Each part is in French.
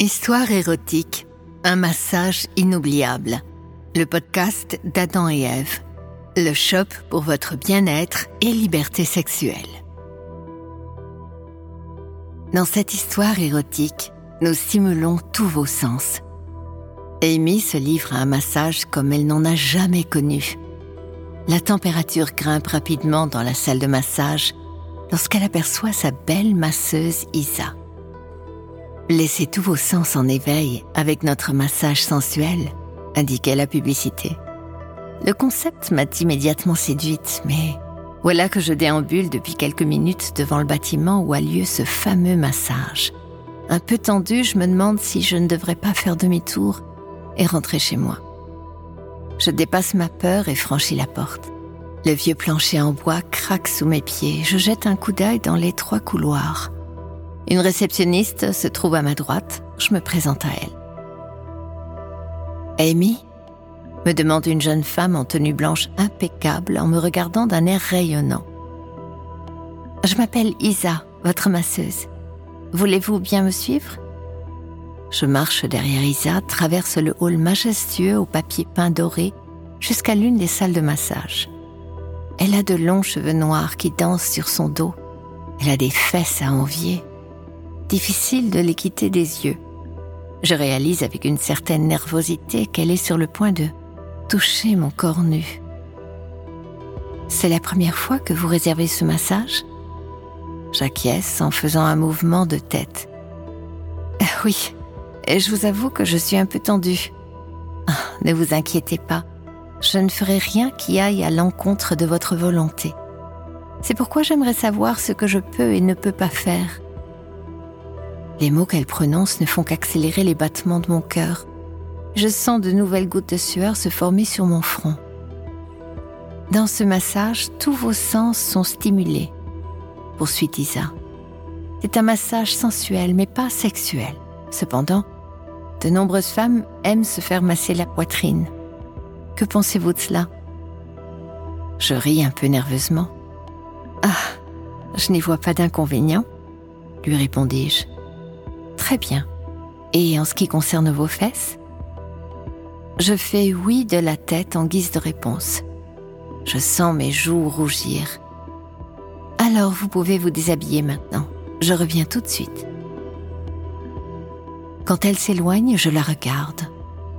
Histoire érotique, un massage inoubliable. Le podcast d'Adam et Ève. Le shop pour votre bien-être et liberté sexuelle. Dans cette histoire érotique, nous stimulons tous vos sens. Amy se livre à un massage comme elle n'en a jamais connu. La température grimpe rapidement dans la salle de massage lorsqu'elle aperçoit sa belle masseuse Isa. Laissez tous vos sens en éveil avec notre massage sensuel, indiquait la publicité. Le concept m'a immédiatement séduite, mais voilà que je déambule depuis quelques minutes devant le bâtiment où a lieu ce fameux massage. Un peu tendu, je me demande si je ne devrais pas faire demi-tour et rentrer chez moi. Je dépasse ma peur et franchis la porte. Le vieux plancher en bois craque sous mes pieds. Je jette un coup d'œil dans les trois couloirs. Une réceptionniste se trouve à ma droite. Je me présente à elle. Amy me demande une jeune femme en tenue blanche impeccable en me regardant d'un air rayonnant. Je m'appelle Isa, votre masseuse. Voulez-vous bien me suivre? Je marche derrière Isa, traverse le hall majestueux au papier peint doré jusqu'à l'une des salles de massage. Elle a de longs cheveux noirs qui dansent sur son dos. Elle a des fesses à envier. Difficile de les quitter des yeux. Je réalise avec une certaine nervosité qu'elle est sur le point de toucher mon corps nu. C'est la première fois que vous réservez ce massage? J'acquiesce en faisant un mouvement de tête. Euh, oui, je vous avoue que je suis un peu tendue. Ah, ne vous inquiétez pas, je ne ferai rien qui aille à l'encontre de votre volonté. C'est pourquoi j'aimerais savoir ce que je peux et ne peux pas faire. Les mots qu'elle prononce ne font qu'accélérer les battements de mon cœur. Je sens de nouvelles gouttes de sueur se former sur mon front. Dans ce massage, tous vos sens sont stimulés, poursuit Isa. C'est un massage sensuel, mais pas sexuel. Cependant, de nombreuses femmes aiment se faire masser la poitrine. Que pensez-vous de cela? Je ris un peu nerveusement. Ah, je n'y vois pas d'inconvénient, lui répondis-je. Très bien. Et en ce qui concerne vos fesses Je fais oui de la tête en guise de réponse. Je sens mes joues rougir. Alors vous pouvez vous déshabiller maintenant. Je reviens tout de suite. Quand elle s'éloigne, je la regarde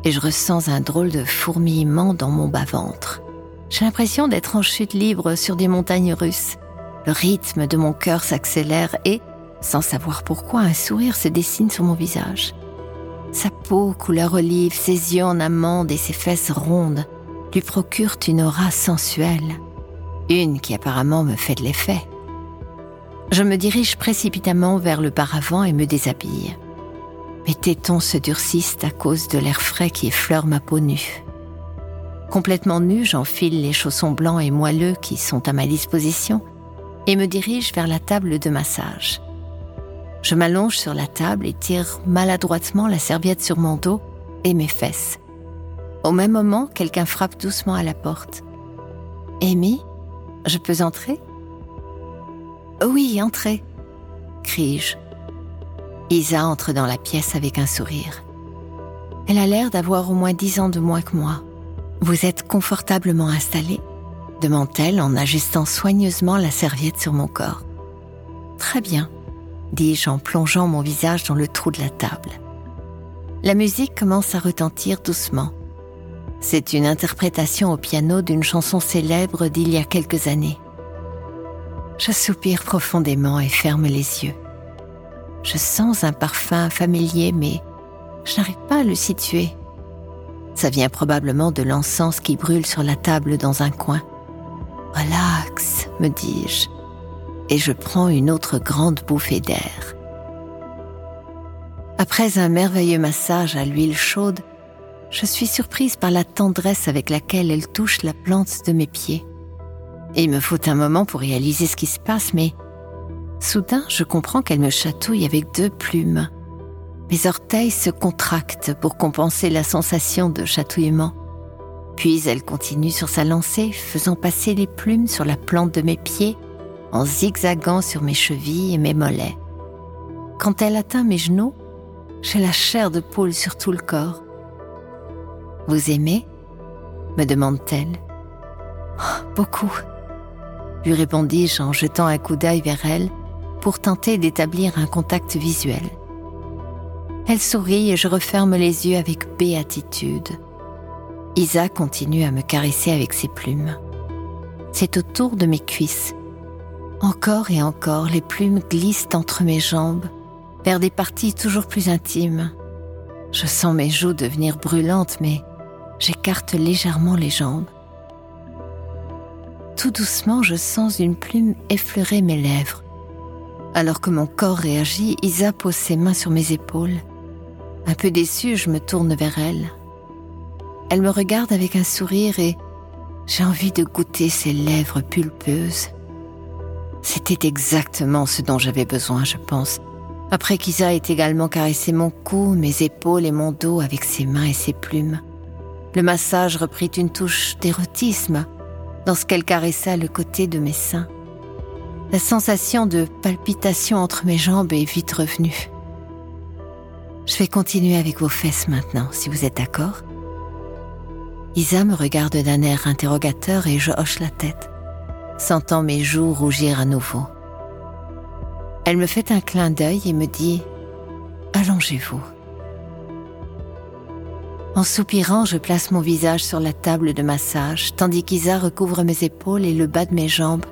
et je ressens un drôle de fourmillement dans mon bas-ventre. J'ai l'impression d'être en chute libre sur des montagnes russes. Le rythme de mon cœur s'accélère et, sans savoir pourquoi, un sourire se dessine sur mon visage. Sa peau couleur olive, ses yeux en amande et ses fesses rondes lui procurent une aura sensuelle, une qui apparemment me fait de l'effet. Je me dirige précipitamment vers le paravent et me déshabille. Mes tétons se durcissent à cause de l'air frais qui effleure ma peau nue. Complètement nue, j'enfile les chaussons blancs et moelleux qui sont à ma disposition et me dirige vers la table de massage. Je m'allonge sur la table et tire maladroitement la serviette sur mon dos et mes fesses. Au même moment, quelqu'un frappe doucement à la porte. Amy, je peux entrer? Oui, entrez, crie-je Isa entre dans la pièce avec un sourire. Elle a l'air d'avoir au moins dix ans de moins que moi. Vous êtes confortablement installée? demande-t-elle en ajustant soigneusement la serviette sur mon corps. Très bien, dis-je en plongeant mon visage dans le trou de la table. La musique commence à retentir doucement. C'est une interprétation au piano d'une chanson célèbre d'il y a quelques années. Je soupire profondément et ferme les yeux. Je sens un parfum familier, mais je n'arrive pas à le situer. Ça vient probablement de l'encens qui brûle sur la table dans un coin. Relax, me dis-je, et je prends une autre grande bouffée d'air. Après un merveilleux massage à l'huile chaude, je suis surprise par la tendresse avec laquelle elle touche la plante de mes pieds. il me faut un moment pour réaliser ce qui se passe, mais Soudain, je comprends qu'elle me chatouille avec deux plumes. Mes orteils se contractent pour compenser la sensation de chatouillement. Puis elle continue sur sa lancée, faisant passer les plumes sur la plante de mes pieds, en zigzagant sur mes chevilles et mes mollets. Quand elle atteint mes genoux, J'ai la chair de poule sur tout le corps. Vous aimez? me demande-t-elle. Oh, beaucoup, lui répondis-je en jetant un coup d'œil vers elle pour tenter d'établir un contact visuel. Elle sourit et je referme les yeux avec béatitude. Isa continue à me caresser avec ses plumes. C'est autour de mes cuisses. Encore et encore, les plumes glissent entre mes jambes, vers des parties toujours plus intimes. Je sens mes joues devenir brûlantes, mais j'écarte légèrement les jambes. Tout doucement, je sens une plume effleurer mes lèvres. Alors que mon corps réagit, Isa pose ses mains sur mes épaules. Un peu déçue, je me tourne vers elle. Elle me regarde avec un sourire et j'ai envie de goûter ses lèvres pulpeuses. C'était exactement ce dont j'avais besoin, je pense. Après qu'Isa ait également caressé mon cou, mes épaules et mon dos avec ses mains et ses plumes. Le massage reprit une touche d'érotisme lorsqu'elle caressa le côté de mes seins. La sensation de palpitation entre mes jambes est vite revenue. Je vais continuer avec vos fesses maintenant, si vous êtes d'accord. Isa me regarde d'un air interrogateur et je hoche la tête, sentant mes joues rougir à nouveau. Elle me fait un clin d'œil et me dit ⁇ Allongez-vous ⁇ En soupirant, je place mon visage sur la table de massage, tandis qu'Isa recouvre mes épaules et le bas de mes jambes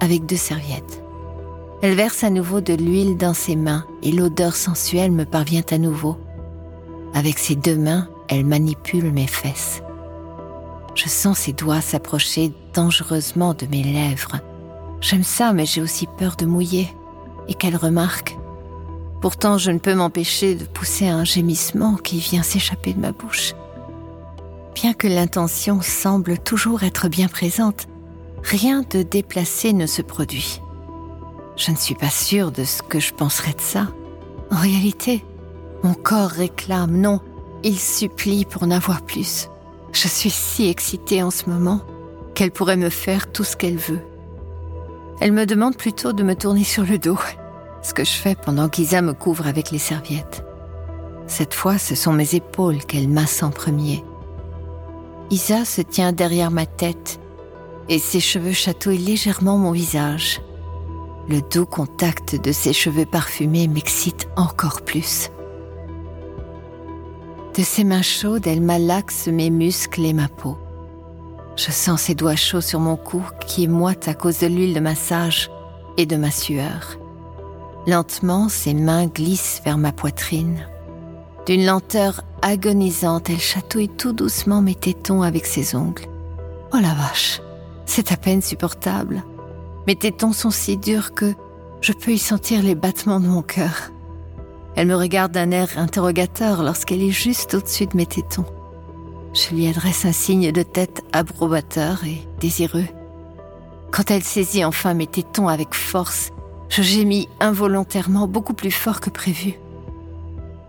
avec deux serviettes. Elle verse à nouveau de l'huile dans ses mains et l'odeur sensuelle me parvient à nouveau. Avec ses deux mains, elle manipule mes fesses. Je sens ses doigts s'approcher dangereusement de mes lèvres. J'aime ça, mais j'ai aussi peur de mouiller et qu'elle remarque. Pourtant, je ne peux m'empêcher de pousser un gémissement qui vient s'échapper de ma bouche. Bien que l'intention semble toujours être bien présente, rien de déplacé ne se produit. Je ne suis pas sûre de ce que je penserais de ça. En réalité, mon corps réclame, non, il supplie pour n'avoir plus. Je suis si excitée en ce moment qu'elle pourrait me faire tout ce qu'elle veut. Elle me demande plutôt de me tourner sur le dos, ce que je fais pendant qu'Isa me couvre avec les serviettes. Cette fois, ce sont mes épaules qu'elle masse en premier. Isa se tient derrière ma tête et ses cheveux chatouillent légèrement mon visage. Le doux contact de ses cheveux parfumés m'excite encore plus. De ses mains chaudes, elle malaxe mes muscles et ma peau. Je sens ses doigts chauds sur mon cou qui est moite à cause de l'huile de massage et de ma sueur. Lentement, ses mains glissent vers ma poitrine. D'une lenteur agonisante, elle chatouille tout doucement mes tétons avec ses ongles. Oh la vache, c'est à peine supportable. Mes tétons sont si durs que je peux y sentir les battements de mon cœur. Elle me regarde d'un air interrogateur lorsqu'elle est juste au-dessus de mes tétons. Je lui adresse un signe de tête approbateur et désireux. Quand elle saisit enfin mes tétons avec force, je gémis involontairement beaucoup plus fort que prévu.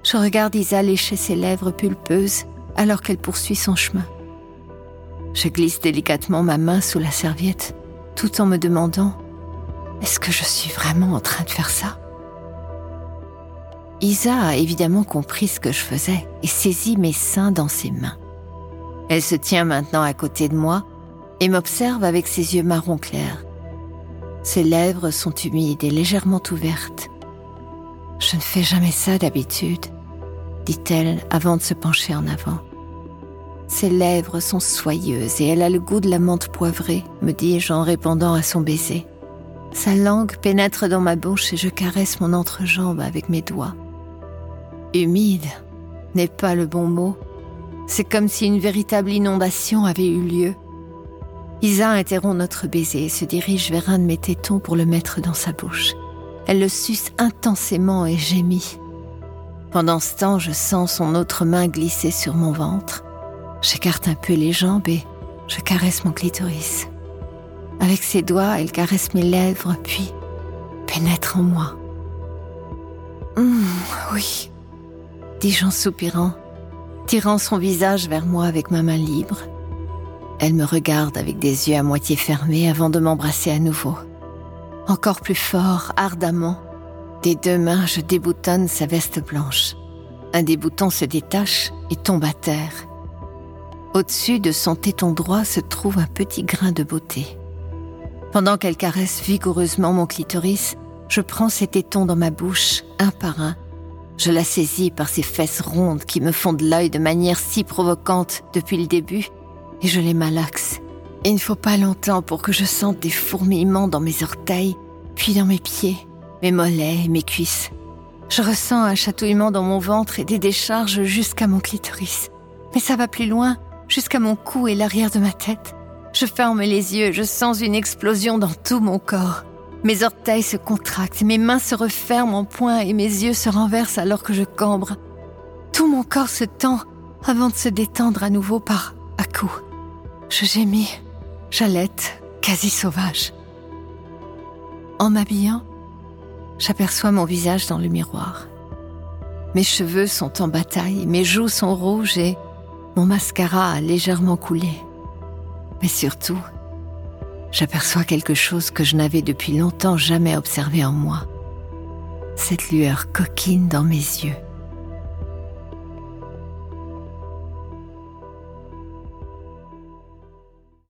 Je regarde Isa lécher ses lèvres pulpeuses alors qu'elle poursuit son chemin. Je glisse délicatement ma main sous la serviette tout en me demandant Est-ce que je suis vraiment en train de faire ça? Isa a évidemment compris ce que je faisais et saisit mes seins dans ses mains. Elle se tient maintenant à côté de moi et m'observe avec ses yeux marron clair. Ses lèvres sont humides et légèrement ouvertes. Je ne fais jamais ça d'habitude, dit-elle avant de se pencher en avant. Ses lèvres sont soyeuses et elle a le goût de la menthe poivrée, me dis-je en répondant à son baiser. Sa langue pénètre dans ma bouche et je caresse mon entrejambe avec mes doigts. Humide n'est pas le bon mot. C'est comme si une véritable inondation avait eu lieu. Isa interrompt notre baiser et se dirige vers un de mes tétons pour le mettre dans sa bouche. Elle le suce intensément et gémit. Pendant ce temps, je sens son autre main glisser sur mon ventre. J'écarte un peu les jambes et je caresse mon clitoris. Avec ses doigts, elle caresse mes lèvres, puis pénètre en moi. Hum, oui, dis-je soupirant, tirant son visage vers moi avec ma main libre. Elle me regarde avec des yeux à moitié fermés avant de m'embrasser à nouveau. Encore plus fort, ardemment, des deux mains, je déboutonne sa veste blanche. un des boutons se détache et tombe à terre. Au-dessus de son téton droit se trouve un petit grain de beauté. Pendant qu'elle caresse vigoureusement mon clitoris, je prends ses tétons dans ma bouche, un par un. Je la saisis par ses fesses rondes qui me font de l'œil de manière si provocante depuis le début, et je les malaxe. Il ne faut pas longtemps pour que je sente des fourmillements dans mes orteils, puis dans mes pieds, mes mollets et mes cuisses. Je ressens un chatouillement dans mon ventre et des décharges jusqu'à mon clitoris. Mais ça va plus loin, jusqu'à mon cou et l'arrière de ma tête. Je ferme les yeux, je sens une explosion dans tout mon corps. Mes orteils se contractent, mes mains se referment en poing et mes yeux se renversent alors que je cambre. Tout mon corps se tend avant de se détendre à nouveau par à coups. Je gémis, j'allaite, quasi sauvage. En m'habillant, j'aperçois mon visage dans le miroir. Mes cheveux sont en bataille, mes joues sont rouges et mon mascara a légèrement coulé. Mais surtout, j'aperçois quelque chose que je n'avais depuis longtemps jamais observé en moi. Cette lueur coquine dans mes yeux.